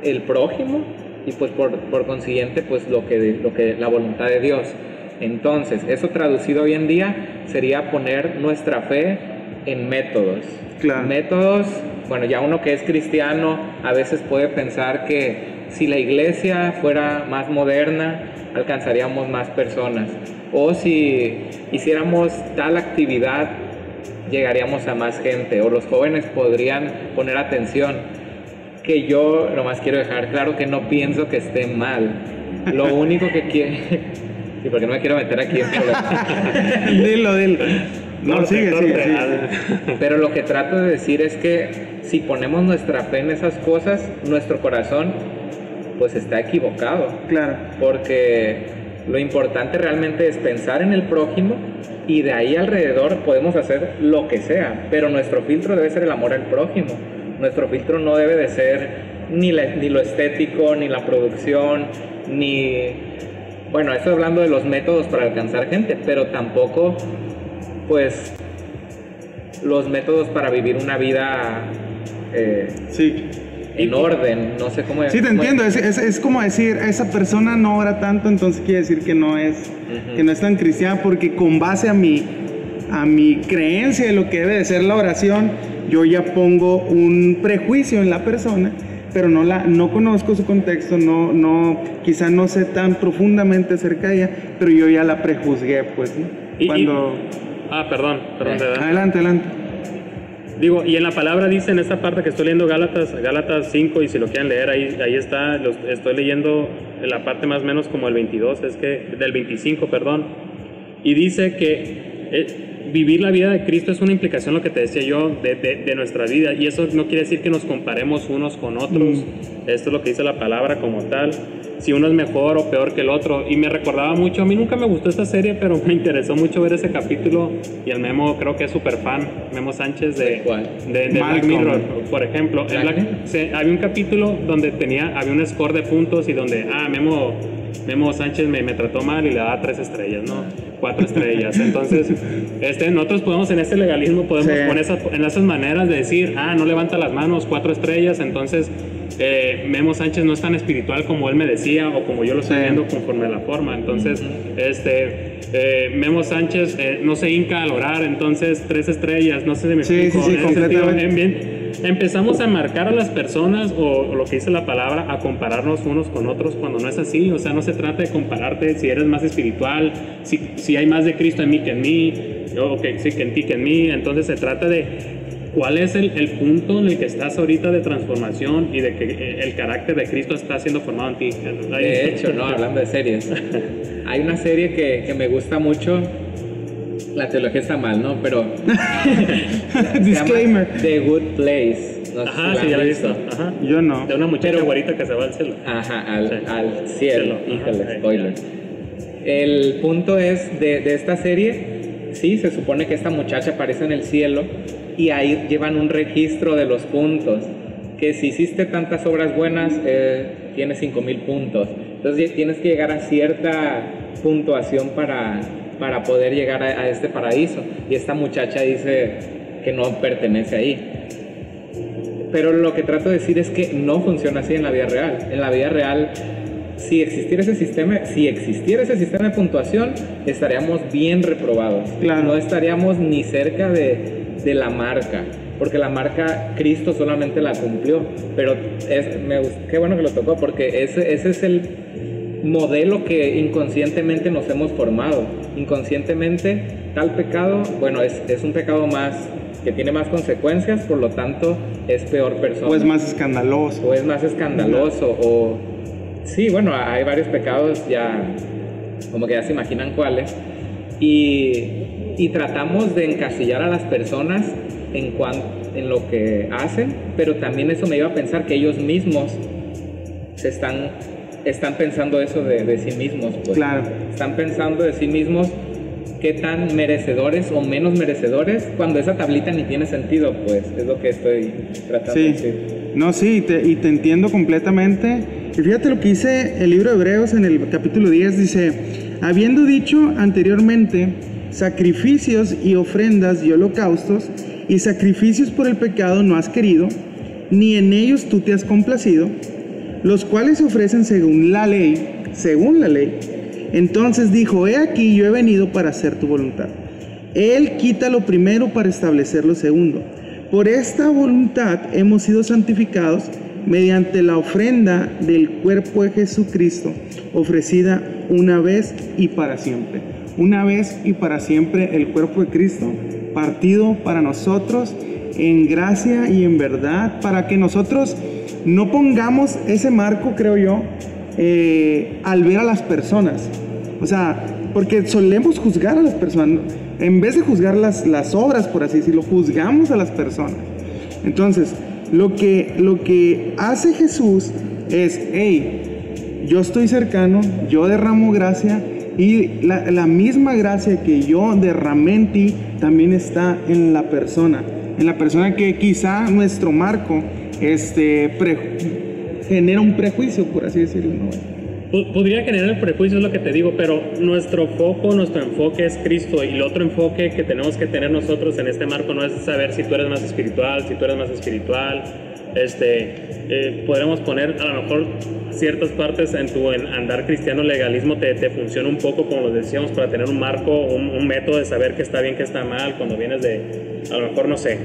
el prójimo y pues por, por, consiguiente pues lo que, lo que la voluntad de Dios. Entonces, eso traducido hoy en día sería poner nuestra fe en métodos. Métodos, bueno, ya uno que es cristiano a veces puede pensar que si la iglesia fuera más moderna, alcanzaríamos más personas. O si hiciéramos tal actividad, llegaríamos a más gente. O los jóvenes podrían poner atención que yo nomás quiero dejar claro que no pienso que esté mal. Lo [laughs] único que quiero... [laughs] Sí, porque no me quiero meter aquí en [laughs] dilo, dilo. No, sigue, sigue, sigue. [laughs] Pero lo que trato de decir es que si ponemos nuestra fe en esas cosas, nuestro corazón pues está equivocado. Claro. Porque Lo importante realmente es pensar en el prójimo y de ahí alrededor podemos hacer lo que sea, pero nuestro filtro debe ser el amor al prójimo. Nuestro filtro no debe de ser ni, ni lo estético, ni la producción, ni... Bueno, estoy hablando de los métodos para alcanzar gente, pero tampoco, pues, los métodos para vivir una vida eh, Sí. en orden, no sé cómo Sí, te cómo- entiendo. Es, es, es como decir, esa persona no ora tanto, entonces quiere decir que no es, que no es tan cristiana, porque con base a mi, a mi creencia de lo que debe de ser la oración, yo ya pongo un prejuicio en la persona, pero no la, no conozco su contexto, no, no, quizá no sé tan profundamente acerca de ella, pero yo ya la prejuzgué, pues, ¿no? Y- y- Cuando, Ah, perdón, perdón, de verdad. adelante, adelante. Digo, y en la palabra dice en esta parte que estoy leyendo Gálatas, Gálatas 5, y si lo quieren leer, ahí, ahí está, los- estoy leyendo en la parte más o menos como el 22, es que, del 25, perdón, y dice que eh, vivir la vida de Cristo es una implicación, lo que te decía yo, de, de- de nuestra vida, y eso no quiere decir que nos comparemos unos con otros, esto es lo que dice la palabra como tal, si uno es mejor o peor que el otro, y me recordaba mucho, a mí nunca me gustó esta serie, pero [laughs] me interesó mucho ver ese capítulo, y el Memo creo que es súper fan, Memo Sánchez de, ¿De de, Black. Mirror, por ejemplo. Black Black- se- había un capítulo donde tenía, había un score de puntos y donde, ah, Memo, Memo Sánchez me, me trató mal y le daba tres estrellas, ¿no? Cuatro estrellas. Entonces, este, nosotros podemos en este legalismo, podemos Sí. poner esas, en esas maneras de decir, ah, no levanta las manos, cuatro estrellas, entonces eh, Memo Sánchez no es tan espiritual como él me decía o como yo lo estoy viendo conforme a la forma. Entonces, este, eh, Memo Sánchez eh, no se hinca al orar, entonces tres estrellas, no sé si me Sí, explico. sí, sí, En ese sentido, completamente. en bien, empezamos a marcar a las personas o, o lo que dice la palabra, a compararnos unos con otros cuando no es así. O sea, no se trata de compararte si eres más espiritual, si, si hay más de Cristo en mí que en mí, o que sí, que en ti que en mí. Entonces se trata de cuál es el, el punto en el que estás ahorita de transformación y de que eh, el carácter de Cristo está siendo formado en ti. De hecho, no, hablando de series. [laughs] Hay una serie que, que me gusta mucho. La teología está mal, ¿no? Pero. [laughs] Disclaimer. The Good Place. No Ajá, sí, ya he visto. Ajá. Yo no. De una muchacha Pero- güerita que se va al cielo. Ajá, al, Sí. al cielo. Cielo, ajá, Híjole, sí. spoiler. El punto es de, de esta serie, sí, se supone que esta muchacha aparece en el cielo y ahí llevan un registro de los puntos. Que si hiciste tantas obras buenas, eh, tienes 5000 puntos. Entonces tienes que llegar a cierta puntuación para, para poder llegar a, a este paraíso. Y esta muchacha dice que no pertenece ahí. Pero lo que trato de decir es que no funciona así en la vida real. En la vida real, si existiera ese sistema, si existiera ese sistema de puntuación, estaríamos bien reprobados. Claro. No estaríamos ni cerca de, de la marca. Porque la marca Cristo solamente la cumplió. Pero es, me, qué bueno que lo tocó, porque ese, ese es el modelo que inconscientemente nos hemos formado. Inconscientemente, tal pecado, bueno, es, es un pecado más que tiene más consecuencias, por lo tanto es peor persona. O es más escandaloso. O es más escandaloso, o... Sí, bueno, hay varios pecados ya, como que ya se imaginan cuáles. Y, y tratamos de encasillar a las personas en, cuan- en lo que hacen, pero también eso me lleva a pensar que ellos mismos se están, están pensando eso de, de sí mismos. Pues. Claro. Están pensando de sí mismos qué tan merecedores o menos merecedores cuando esa tablita ni tiene sentido, pues es lo que estoy tratando de Sí, decir. no, sí, y te, y te entiendo completamente. Y fíjate lo que dice el libro de Hebreos en el capítulo 10, dice, habiendo dicho anteriormente, sacrificios y ofrendas y holocaustos y sacrificios por el pecado no has querido, ni en ellos tú te has complacido, los cuales se ofrecen según la ley, según la ley. Entonces dijo, he aquí yo he venido para hacer tu voluntad. Él quita lo primero para establecer lo segundo. Por esta voluntad hemos sido santificados mediante la ofrenda del cuerpo de Jesucristo, ofrecida una vez y para siempre. Una vez y para siempre el cuerpo de Cristo, partido para nosotros en gracia y en verdad, para que nosotros no pongamos ese marco, creo yo, eh, al ver a las personas. O sea, porque solemos juzgar a las personas. En vez de juzgar las, las obras, por así decirlo, juzgamos a las personas. Entonces, lo que, lo que hace Jesús es, hey, yo estoy cercano, yo derramo gracia y la, la misma gracia que yo derramé en ti también está en la persona. En la persona que quizá nuestro marco este, genera un prejuicio, por así decirlo. Podría generar el prejuicio, es lo que te digo, pero nuestro foco, nuestro enfoque es Cristo y el otro enfoque que tenemos que tener nosotros en este marco no es saber si tú eres más espiritual, si tú eres más espiritual. Este, eh, poner a lo mejor ciertas partes en tu andar cristiano legalismo te, te, funciona un poco, como lo decíamos, para tener un marco, un, un método de saber qué está bien, qué está mal, cuando vienes de, a lo mejor, no sé,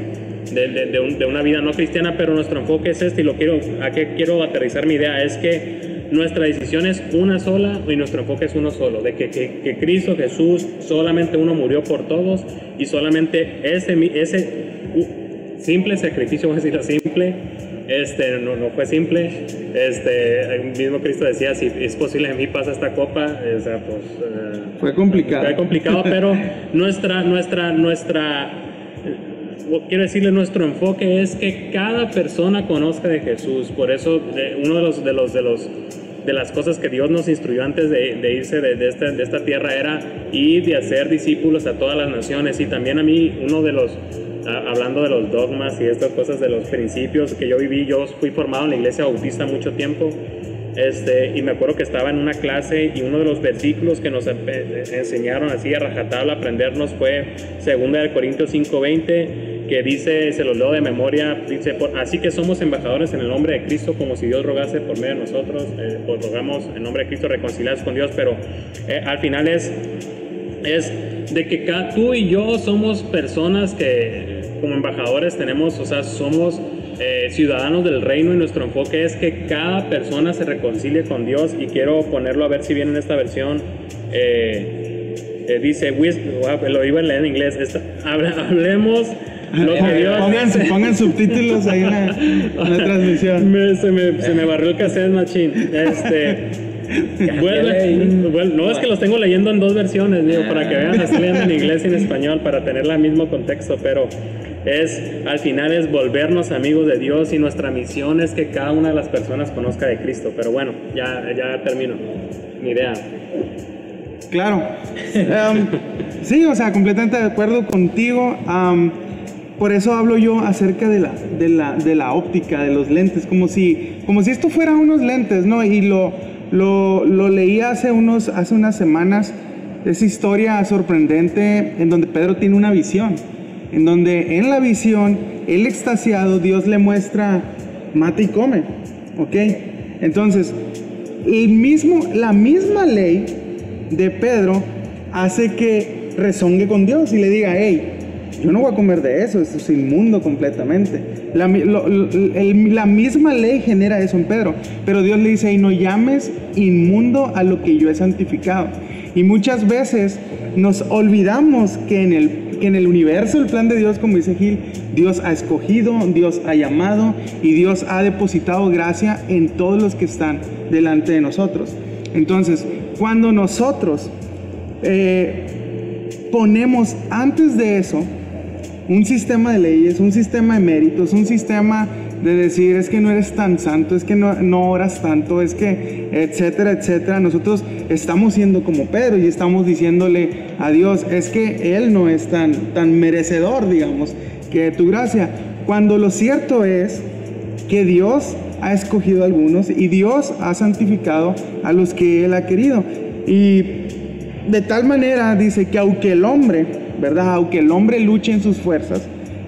de, de, de, una vida no cristiana, pero nuestro enfoque es este y lo quiero, a qué quiero aterrizar mi idea, es que nuestra decisión es una sola y nuestro enfoque es uno solo, de que, que, que Cristo Jesús solamente uno murió por todos y solamente ese, ese simple sacrificio, [laughs] voy a decirlo simple, este, no, no fue simple, este, el mismo Cristo decía, si es posible en mí pasa esta copa, o sea, pues... Uh, fue complicado. Fue complicado, pero [laughs] nuestra, nuestra, nuestra quiero decirle, nuestro enfoque es que cada persona conozca de Jesús. Por eso, uno de los, de los, de los, de las cosas que Dios nos instruyó antes de, irse de, de, esta, de esta tierra era ir de hacer discípulos a todas las naciones. Y también a mí, uno de los, hablando de los dogmas y estas cosas, de los principios que yo viví, yo fui formado en la iglesia bautista mucho tiempo. Este, y me acuerdo que estaba en una clase y uno de los versículos que nos enseñaron así a rajatabla aprendernos fue 2 Corintios 5:20 que dice, se los leo de memoria, dice, así que somos embajadores en el nombre de Cristo, como si Dios rogase por medio de nosotros, eh, pues rogamos en nombre de Cristo reconciliados con Dios, pero eh, al final es, es de que tú y yo somos personas que como embajadores tenemos, o sea, somos eh, ciudadanos del reino y nuestro enfoque es que cada persona se reconcilie con Dios y quiero ponerlo a ver si viene en esta versión. dice, lo iba a leer en inglés, [laughs] hablemos Pongan, subtítulos ahí en la, transmisión. [laughs] se, me, se, me, barrió el cassette machine. Este. [laughs] Bueno, no es que los tengo leyendo en dos versiones, digo, para que vean, estoy leyendo en inglés y en español para tener el mismo contexto, pero es al final es volvernos amigos de Dios y nuestra misión es que cada una de las personas conozca de Cristo. Pero bueno, ya, ya termino mi idea. Claro. Um, sí, o sea, completamente de acuerdo contigo. Por eso hablo yo acerca de la, de la, de la óptica, de los lentes, como si, como si esto fuera unos lentes, ¿no? Y lo, lo, lo leí hace, unos, hace unas semanas, esa historia sorprendente en donde Pedro tiene una visión, en donde en la visión, el extasiado, Dios le muestra, mata y come, ¿ok? Entonces, el mismo, la misma ley de Pedro hace que rezongue con Dios y le diga, hey, yo no voy a comer de eso, eso es inmundo completamente. La, la, misma ley genera eso en Pedro, pero Dios le dice, y no llames inmundo a lo que yo he santificado. Y muchas veces nos olvidamos que en el, que en el universo, el plan de Dios, como dice Gil, Dios ha escogido, Dios ha llamado y Dios ha depositado gracia en todos los que están delante de nosotros. Entonces, cuando nosotros eh, ponemos antes de eso un sistema de leyes, un sistema de méritos, un sistema de decir es que no eres tan santo, es que no, no oras tanto, es que, etcétera, etcétera. Nosotros estamos siendo como Pedro y estamos diciéndole a Dios, es que Él no es tan, tan merecedor, digamos, que tu gracia. Cuando lo cierto es que Dios ha escogido a algunos y Dios ha santificado a los que Él ha querido. Y de tal manera dice que aunque el hombre ¿verdad? Aunque el hombre luche en sus fuerzas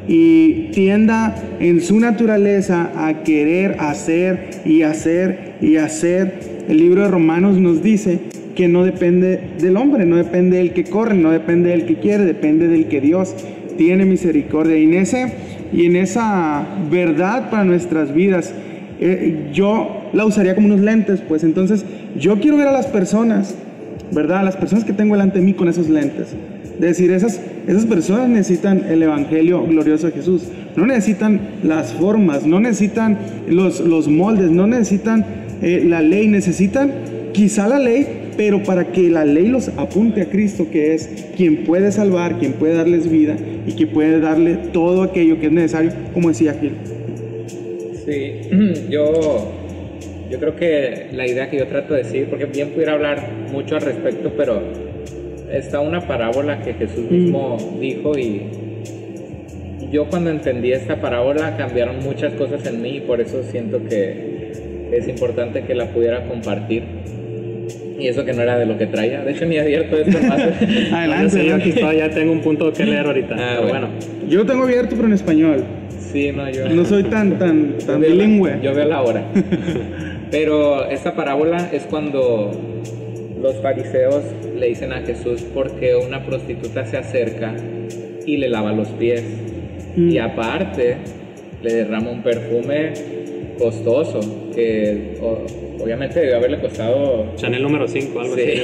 y tienda en su naturaleza a querer hacer y hacer y hacer, el libro de Romanos nos dice que no depende del hombre, no depende del que corre, no depende del que quiere, depende del que Dios tiene misericordia. Y en, ese, y en esa verdad para nuestras vidas, eh, yo la usaría como unos lentes, pues entonces yo quiero ver a las personas, ¿verdad? Las personas que tengo delante de mí con esos lentes decir, esas, esas personas necesitan el Evangelio glorioso de Jesús. No necesitan las formas, no necesitan los, los moldes, no necesitan eh, la ley, necesitan quizá la ley, pero para que la ley los apunte a Cristo, que es quien puede salvar, quien puede darles vida y que puede darle todo aquello que es necesario, como decía Gil. Sí, [clears throat] yo yo creo que la idea que yo trato de decir, porque bien pudiera hablar mucho al respecto, pero está una parábola que Jesús Mm. mismo dijo y yo cuando entendí esta parábola cambiaron muchas cosas en mí y por eso siento que es importante que la pudiera compartir. Y eso que no era de lo que traía. De hecho, ni abierto esto más. [laughs] Adelante. Aquí adelante. ya tengo un punto que leer ahorita. Ah, pero bueno. bueno. Yo lo tengo abierto, pero en español. sí, no, yo. No soy tan, tan, Yo tan la- bilingüe. yo veo la hora. [laughs] Pero esta parábola es cuando los fariseos le dicen a Jesús porque una prostituta se acerca y le lava los pies. Mm. Y aparte le derrama un perfume costoso que o- obviamente debe haberle costado... Chanel número 5, algo Sí. así.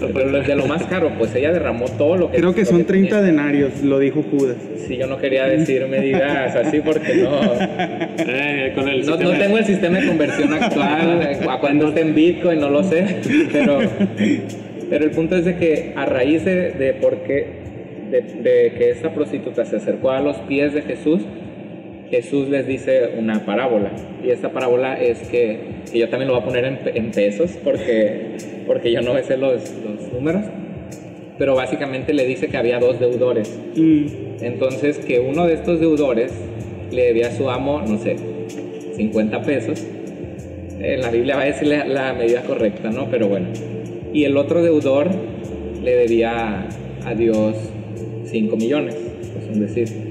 la- [laughs] Pero de lo más caro, pues ella derramó todo lo que... Creo que son tenía. 30 denarios, lo dijo Judas. Sí, yo no quería decir medidas así porque no... Eh, con el No, no tengo el sistema de conversión actual, a cuando esté en Bitcoin, no lo sé, pero, pero el punto es de que a raíz de, de por qué, de, de que esta prostituta se acercó a los pies de Jesús, Jesús les dice una parábola. Y esta parábola es que, que yo también lo voy a poner en, pe- en pesos porque, porque yo no me sé los, los números, pero básicamente le dice que había dos deudores. Mm, Entonces, que uno de estos deudores le debía a su amo, no sé, 50 pesos. En la Biblia va a decir la, la medida correcta, ¿no? Pero bueno. Y el otro deudor le debía a Dios 5 millones, pues un decir.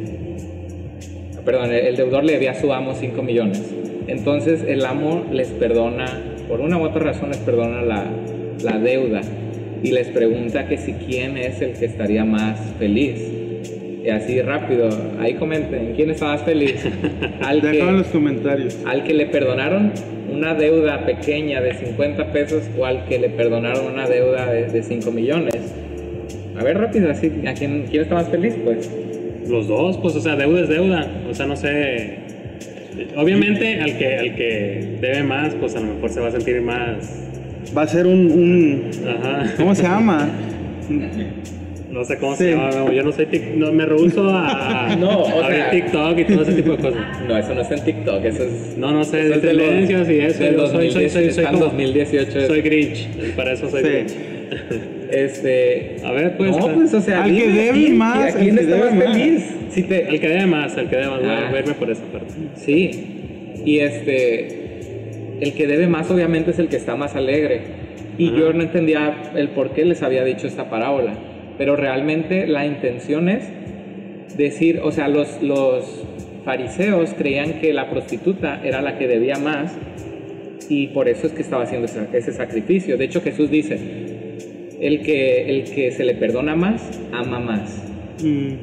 Perdón, el deudor le debía a su amo 5 millones. Entonces el amo les perdona, por una u otra razón les perdona la, la deuda y les pregunta que si quién es el que estaría más feliz. Y así rápido, ahí comenten, ¿quién está más feliz? [laughs] Al que, los comentarios. al que le perdonaron una deuda pequeña de 50 pesos o al que le perdonaron una deuda de, de 5 millones. A ver, rápido, así, ¿a quién, quién está más feliz? Pues Los dos, pues, o sea, deuda es deuda. O sea, no sé. Obviamente, al que, al que debe más, pues a lo mejor se va a sentir más. Va a ser un, un Ajá. ¿cómo se llama? No sé cómo Sí. se llama. Yo no soy. tic- no, me rehuso a, [laughs] No, o a ver TikTok y todo ese tipo de cosas. no, eso no está en TikTok, eso es... No, no sé, eso es de los- tendencias y eso. del Yo soy, soy, 2010, soy, como- 2018. soy Grinch. Para eso soy Sí. Grinch. [laughs] Este... A ver, pues. no, pues, o sea, Al que debe ¿quién- más, ¿a quién el que está debe más feliz? Te, El que debe más, el que debe más. Voy a Ah. verme por esa parte. Sí, y este, el que debe más obviamente es el que está más alegre. Y Ajá. yo no entendía el por qué les había dicho esta parábola, pero realmente la intención es decir, o sea, los, los fariseos creían que la prostituta era la que debía más y por eso es que estaba haciendo ese sacrificio. De hecho Jesús dice, el que, el que se le perdona más, ama más. Mm,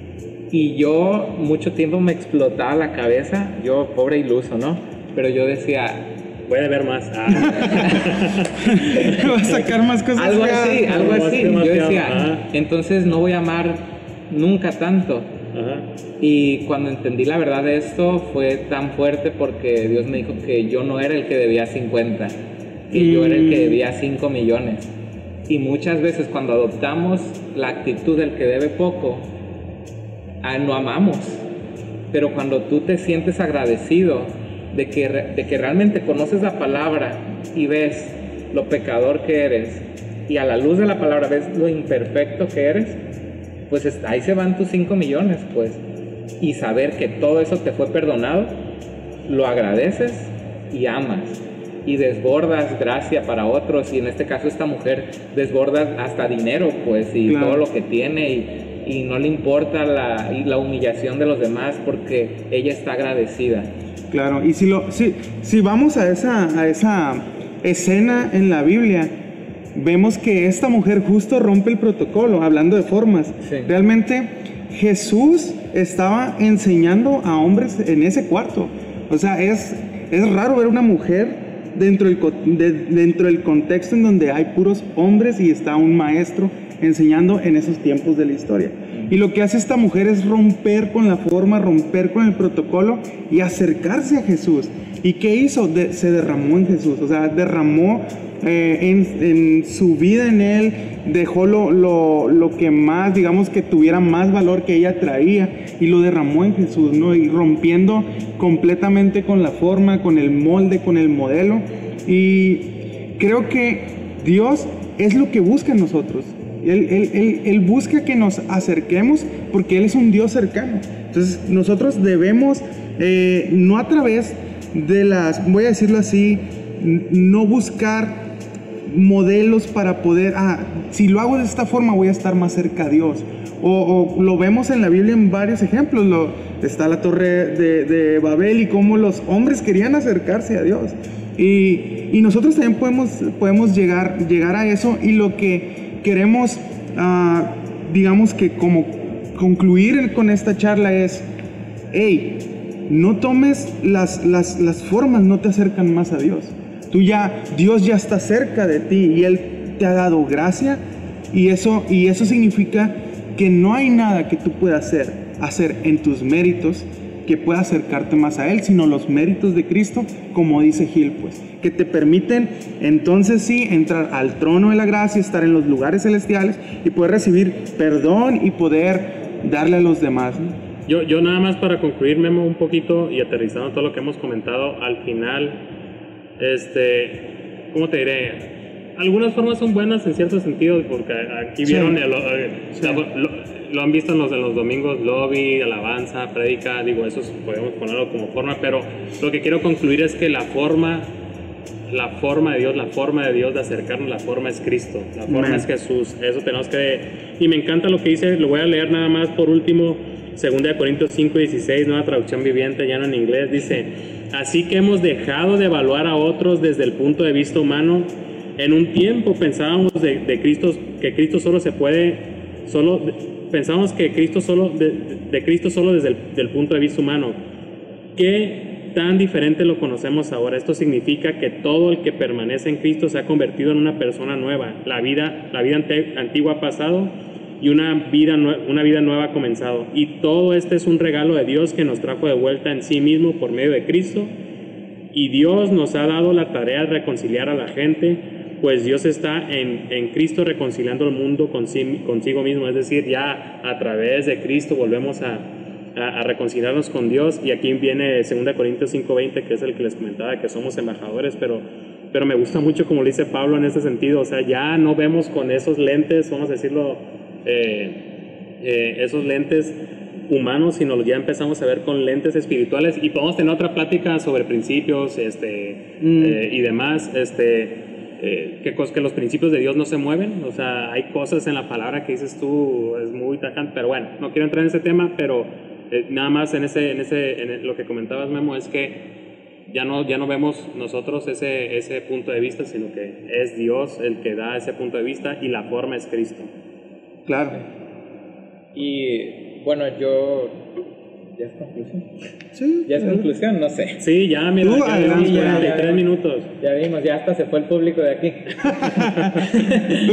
Y yo mucho tiempo me explotaba la cabeza, yo pobre iluso, ¿no? Pero yo decía, Voy a ver más. Ah, [laughs] Va a sacar más cosas. algo feas. así, algo así. Yo decía, ajá. entonces no voy a amar nunca tanto. ajá. Y cuando entendí la verdad de esto fue tan fuerte porque Dios me dijo que yo no era el que debía 50, que yo era el que Mm. debía 5 millones. Y muchas veces cuando adoptamos la actitud del que debe poco, ah, no amamos. Pero cuando tú te sientes agradecido de que, de que realmente conoces la palabra y ves lo pecador que eres y a la luz de la palabra ves lo imperfecto que eres, pues es- ahí se van tus 5 millones, pues. Y saber que todo eso te fue perdonado, lo agradeces y amas. Y desbordas gracia para otros. Y en este caso esta mujer desborda hasta dinero, pues, y Claro. todo lo que tiene. Y, y no le importa la, y la humillación de los demás porque ella está agradecida. Claro, y si, lo, si, si vamos a esa, a esa escena en la Biblia, vemos que esta mujer justo rompe el protocolo, hablando de formas. Sí. Realmente Jesús estaba enseñando a hombres en ese cuarto. O sea, es, es raro ver una mujer dentro del, de- dentro del contexto en donde hay puros hombres y está un maestro enseñando en esos tiempos de la historia. Y lo que hace esta mujer es romper con la forma, romper con el protocolo y acercarse a Jesús. ¿Y qué hizo? se derramó en Jesús, o sea, derramó eh, en, su vida en Él, dejó lo, lo, que más, digamos, que tuviera más valor que ella traía y lo derramó en Jesús, ¿no? Y rompiendo completamente con la forma, con el molde, con el modelo. Y creo que Dios es lo que busca en nosotros. Él, él, busca que nos acerquemos porque Él es un Dios cercano. Entonces nosotros debemos, eh, no a través de las, voy a decirlo así, no buscar modelos para poder, ah, si lo hago de esta forma voy a estar más cerca a Dios. O, lo vemos en la Biblia en varios ejemplos. Lo, está la torre de, Babel y cómo los hombres querían acercarse a Dios. Y, y, nosotros también podemos, podemos llegar, llegar a eso y lo que queremos, ah, digamos que como concluir con esta charla es, hey, no tomes las, las, las formas, no te acercan más a Dios. Tú ya, Dios ya está cerca de ti y Él te ha dado gracia y eso, y eso significa que no hay nada que tú puedas hacer, hacer en tus méritos que pueda acercarte más a Él, sino los méritos de Cristo, como dice Gil, pues, que te permiten entonces sí entrar al trono de la gracia, estar en los lugares celestiales y poder recibir perdón y poder darle a los demás. Yo, yo nada más para concluir, Memo, un poquito y aterrizando todo lo que hemos comentado, al final este, ¿cómo te diré? Algunas formas son buenas en cierto sentido, porque aquí vieron, lo, han visto en los domingos, lobby, alabanza, predica, digo, eso podemos ponerlo como forma, pero lo que quiero concluir es que la forma, la forma de Dios, la forma de Dios de acercarnos, la forma es Cristo, la forma es Jesús, eso tenemos que... Y me encanta lo que dice, lo voy a leer nada más por último, 2 Corintios 5, 16, nueva traducción viviente, ya no en inglés, dice Así que hemos dejado de evaluar a otros desde el punto de vista humano. En un tiempo pensábamos de, Cristo que Cristo solo se puede, solo pensábamos que Cristo solo de, Cristo solo desde el punto de vista humano. ¿Qué tan diferente lo conocemos ahora? Esto significa que todo el que permanece en Cristo se ha convertido en una persona nueva. La vida, la vida antigua ha pasado y una vida, una vida nueva ha comenzado. Y todo este es un regalo de Dios que nos trajo de vuelta en sí mismo por medio de Cristo. Y Dios nos ha dado la tarea de reconciliar a la gente, pues Dios está en, en Cristo reconciliando el mundo consigo mismo. Es decir, ya a través de Cristo volvemos a, a, reconciliarnos con Dios. Y aquí viene 2 Corintios 5:20, que es el que les comentaba, que somos embajadores, pero, pero me gusta mucho como le dice Pablo en ese sentido. O sea, ya no vemos con esos lentes, vamos a decirlo, eh, eh, esos lentes humanos, sino ya empezamos a ver con lentes espirituales y podemos tener otra plática sobre principios este, mm. eh, y demás. Este, que, que los principios de Dios no se mueven, o sea, hay cosas en la palabra que dices tú, es muy tajante, pero bueno, no quiero entrar en ese tema, pero nada más en, ese, en, ese, en lo que comentabas, Memo, es que ya no, ya no vemos nosotros ese, ese punto de vista, sino que es Dios el que da ese punto de vista y la forma es Cristo. Claro. Y bueno, yo. ¿Ya es conclusión? Sí. ¿Ya es conclusión? No sé. Sí, ya, mira, ya, tres minutos. Ya vimos, ya hasta se fue el público de aquí.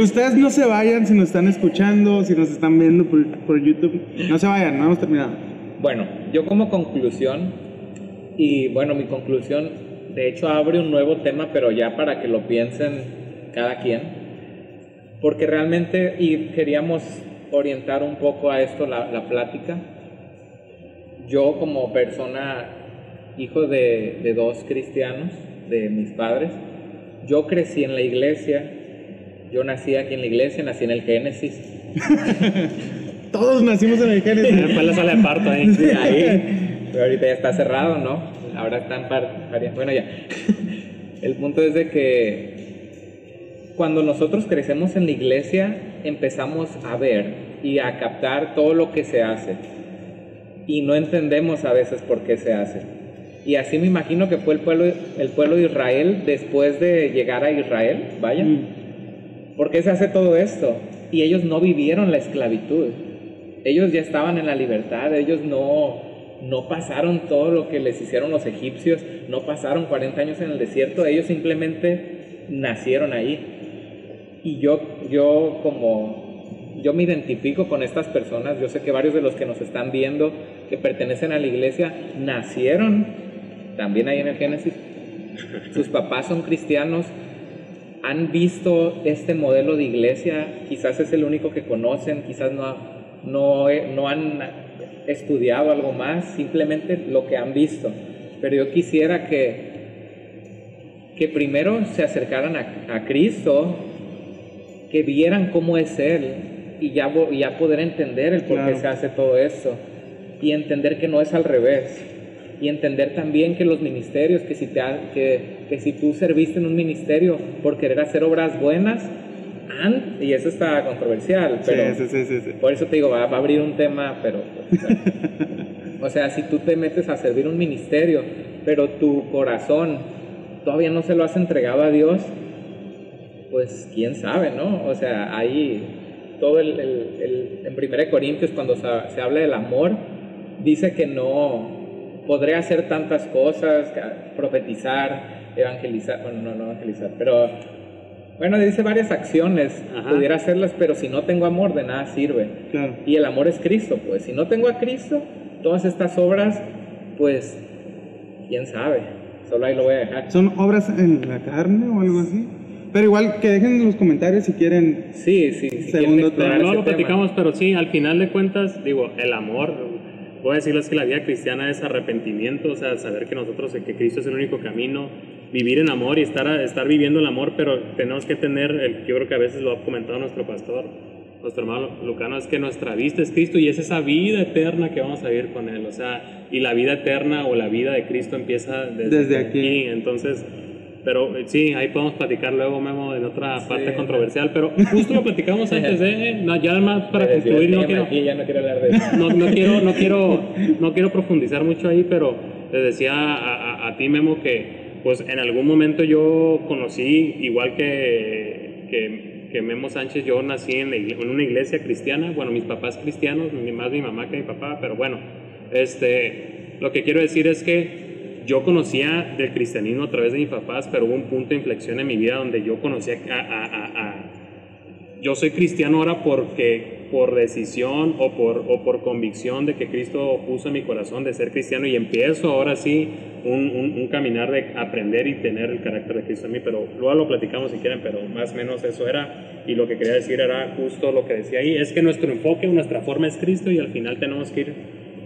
[laughs] Ustedes no se vayan si nos están escuchando, si nos están viendo por, por YouTube. No se vayan, no hemos terminado. Bueno, yo como conclusión, y bueno, mi conclusión, de hecho, abre un nuevo tema, pero ya para que lo piensen cada quien porque realmente, y queríamos orientar un poco a esto la, plática, yo como persona, hijo de, dos cristianos, de mis padres, yo crecí en la iglesia, yo nací aquí en la iglesia, nací en el Génesis. [laughs] Todos nacimos en el Génesis. Después la sala de parto ahí. ahí. [laughs] Pero ahorita ya está cerrado, ¿no? Ahora están par... Bueno, ya. [laughs] El punto es de que cuando nosotros crecemos en la iglesia, empezamos a ver y a captar todo lo que se hace. Y no entendemos a veces por qué se hace. Y así me imagino que fue el pueblo, el pueblo de Israel después de llegar a Israel, vaya. Mm. ¿Por qué se hace todo esto? Y ellos no vivieron la esclavitud. Ellos ya estaban en la libertad, ellos no, no pasaron todo lo que les hicieron los egipcios, no pasaron 40 años en el desierto, ellos simplemente nacieron ahí. Y yo, yo como yo me identifico con estas personas. Yo sé que varios de los que nos están viendo, que pertenecen a la iglesia, nacieron también ahí en el Génesis. Sus papás son cristianos, han visto este modelo de iglesia, quizás es el único que conocen, quizás no, no, no han estudiado algo más, simplemente lo que han visto. Pero yo quisiera que, que primero se acercaran a, Cristo, que vieran cómo es Él y ya, ya poder entender el por qué se hace todo eso y entender que no es al revés y entender también que los ministerios, que si, te, que, que si tú serviste en un ministerio por querer hacer obras buenas, y eso está controversial, pero sí, sí, sí, por eso te digo, va, a abrir un tema, pero... Pues, [laughs] o sea, si tú te metes a servir un ministerio, pero tu corazón todavía no se lo has entregado a Dios, pues quién sabe, ¿no? O sea, ahí todo el, el, en 1 Corintios cuando se, se habla del amor, dice que no podré hacer tantas cosas, profetizar, evangelizar, bueno, no, no evangelizar, pero bueno, dice varias acciones, pudiera hacerlas, pero si no tengo amor, de nada sirve. Y el amor es Cristo, pues si no tengo a Cristo, todas estas obras, pues, quién sabe, solo ahí lo voy a dejar. ¿Son obras en la carne o algo así? Pero igual que dejen en los comentarios si quieren. Sí, sí, segundo No lo platicamos, pero sí, al final de cuentas, digo, el amor, a decirles que la vida cristiana es arrepentimiento, o sea, saber que nosotros, que Cristo es el único camino, vivir en amor y estar, estar viviendo el amor, pero tenemos que tener, el, yo creo que a veces lo ha comentado nuestro pastor, nuestro hermano Lucano, es que nuestra vista es Cristo y es esa vida eterna que vamos a vivir con Él, o sea, y la vida eterna o la vida de Cristo empieza desde, aquí. entonces... Pero eh, sí, ahí podemos platicar luego, Memo, en otra parte controversial. Pero justo lo platicamos antes de. No, ya además para concluir, no quiero, ya no quiero hablar de eso. [laughs] No, no, quiero, no, quiero, no quiero profundizar mucho ahí, pero les decía a, a ti, Memo, que pues en algún momento yo conocí, igual que, que, Memo Sánchez, yo nací en, en, una iglesia cristiana, bueno, mis papás cristianos, más mi mamá que mi papá, pero bueno, este, lo que quiero decir es que yo conocía del cristianismo a través de mis papás, pero hubo un punto de inflexión en mi vida donde yo conocía a yo soy cristiano ahora porque por decisión o por, o por convicción de que Cristo puso en mi corazón de ser cristiano y empiezo ahora sí un, un, caminar de aprender y tener el carácter de Cristo en mí, pero luego lo platicamos si quieren, pero más o menos eso era y lo que quería decir era justo lo que decía ahí, es que nuestro enfoque, nuestra forma es Cristo y al final tenemos que ir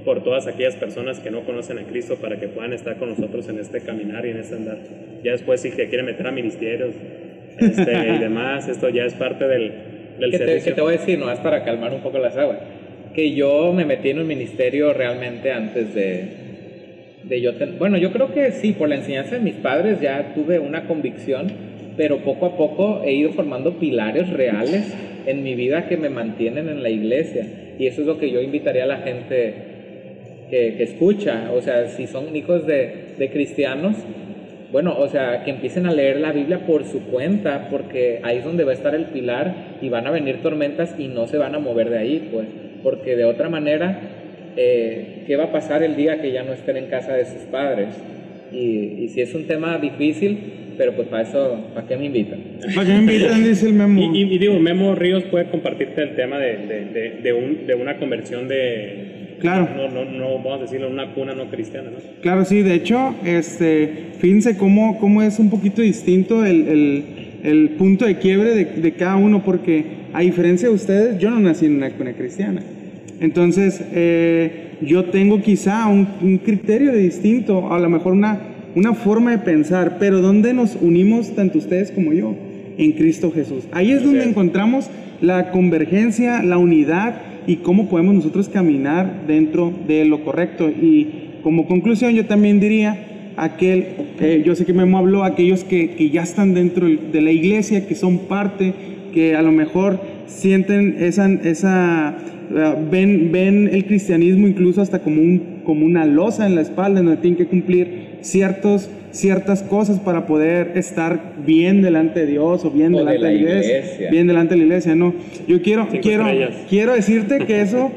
por todas aquellas personas que no conocen a Cristo para que puedan estar con nosotros en este caminar y en este andar. Ya después si que quieren meter a ministerios, este, y [laughs] demás. Esto ya es parte del, del ¿Qué servicio. Te, ¿Qué te voy a decir? No es para calmar un poco las aguas. Que yo me metí en un ministerio realmente antes de, de yo... bueno, yo creo que sí, por la enseñanza de mis padres ya tuve una convicción, pero poco a poco he ido formando pilares reales en mi vida que me mantienen en la iglesia. Y eso es lo que yo invitaría a la gente que, que escucha. O sea, si son hijos de, de cristianos, bueno, o sea, que empiecen a leer la Biblia por su cuenta, porque ahí es donde va a estar el pilar y van a venir tormentas y no se van a mover de ahí, pues, porque de otra manera, eh, ¿qué va a pasar el día que ya no estén en casa de sus padres? Y, si es un tema difícil, pero pues para eso, ¿para qué me invitan? ¿Para qué me invitan? [laughs] Dice el Memo. Y, digo, Memo Ríos puede compartirte el tema de, de, de, un, de una conversión de Claro. No, no, no, vamos a decirlo, una cuna no cristiana, ¿no? Claro, sí, de hecho, este, fíjense cómo, cómo es un poquito distinto el, el, el punto de quiebre de, de, cada uno, porque a diferencia de ustedes, yo no nací en una cuna cristiana. Entonces, eh, yo tengo quizá un, un, criterio de distinto, a lo mejor una, una forma de pensar, pero ¿dónde nos unimos tanto ustedes como yo? En Cristo Jesús. Ahí es donde encontramos la convergencia, la unidad y cómo podemos nosotros caminar dentro de lo correcto. Y como conclusión yo también diría, aquel, eh, yo sé que Memo habló, aquellos que, que, ya están dentro de la iglesia, que son parte, que a lo mejor sienten esa, esa uh, ven, ven el cristianismo incluso hasta como, un, como una losa en la espalda, donde tienen que cumplir ciertos ciertas cosas para poder estar bien delante de Dios o bien delante de la, iglesia, bien delante de la iglesia, no. Yo quiero quiero quiero decirte que eso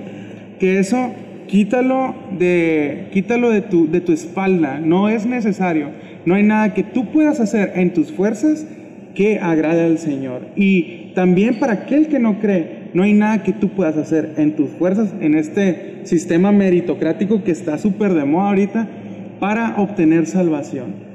que eso quítalo de quítalo de tu de tu espalda, no es necesario. No hay nada que tú puedas hacer en tus fuerzas que agrade al Señor. Y también para aquel que no cree, no hay nada que tú puedas hacer en tus fuerzas, en este sistema meritocrático que está súper de moda ahorita, para obtener salvación.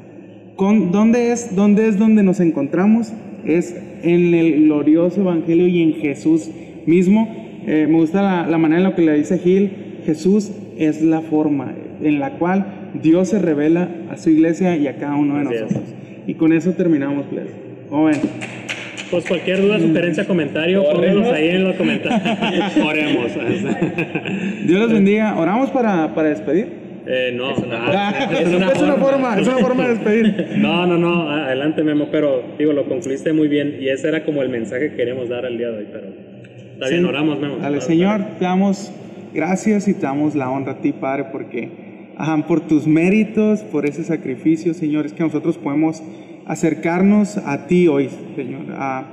Con, ¿dónde, es, ¿Dónde es donde nos encontramos? Es en el glorioso Evangelio y en Jesús mismo. Eh, me gusta la, la, manera en la que le dice Gil, Jesús es la forma en la cual Dios se revela a su iglesia y a cada uno de nosotros. Y con eso terminamos, pues. bueno. Pues cualquier duda, sugerencia, comentario, pónganos ahí en los comentarios. [laughs] Oremos. Dios los bendiga. ¿Oramos para, para despedir? Eh, no, es una, es, una, forma, es una forma de despedir. [laughs] No, no, no, adelante Memo, pero digo, lo concluiste muy bien y ese era como el mensaje que queremos dar al día de hoy, pero está bien, oramos Memo. Dale, Señor, te damos gracias y te damos la honra a ti, Padre, porque ajá, por tus méritos, por ese sacrificio, Señor, es que nosotros podemos acercarnos a ti hoy, Señor, a,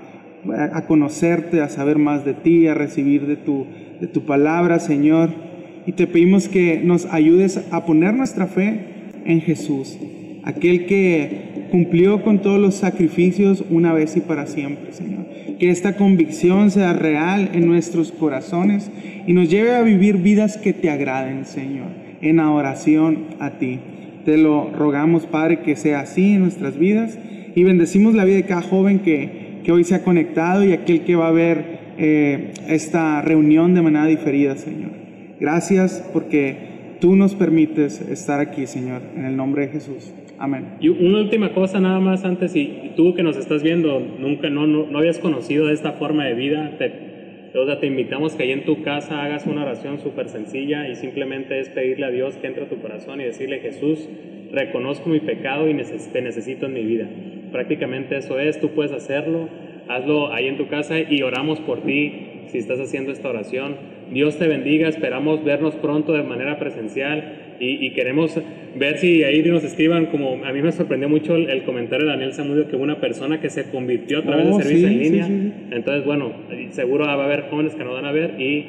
a conocerte, a saber más de ti, a recibir de tu, de tu palabra, Señor. Y te pedimos que nos ayudes a poner nuestra fe en Jesús, aquel que cumplió con todos los sacrificios una vez y para siempre, Señor. Que esta convicción sea real en nuestros corazones y nos lleve a vivir vidas que te agraden, Señor, en adoración a ti. Te lo rogamos, Padre, que sea así en nuestras vidas y bendecimos la vida de cada joven que, que hoy se ha conectado y aquel que va a ver eh, esta reunión de manera diferida, Señor. Gracias porque tú nos permites estar aquí, Señor, en el nombre de Jesús. Amén. Y una última cosa nada más antes, y tú que nos estás viendo, nunca, no, no, no habías conocido esta forma de vida, te o te invitamos que ahí en tu casa hagas una oración súper sencilla y simplemente es pedirle a Dios que entre a tu corazón y decirle, Jesús, reconozco mi pecado y te necesito en mi vida. Prácticamente eso es, tú puedes hacerlo, hazlo ahí en tu casa y oramos por ti si estás haciendo esta oración. Dios te bendiga, esperamos vernos pronto de manera presencial y, queremos ver si ahí nos escriban, como a mí me sorprendió mucho el, comentario de Daniel Zamudio, que una persona que se convirtió a través de oh, servicio en línea. Entonces, bueno, seguro va a haber jóvenes que nos van a ver y,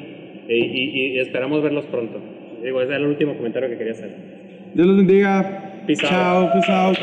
y, esperamos verlos pronto. Digo, ese es el último comentario que quería hacer. Dios los bendiga. Peace Chao, peace out.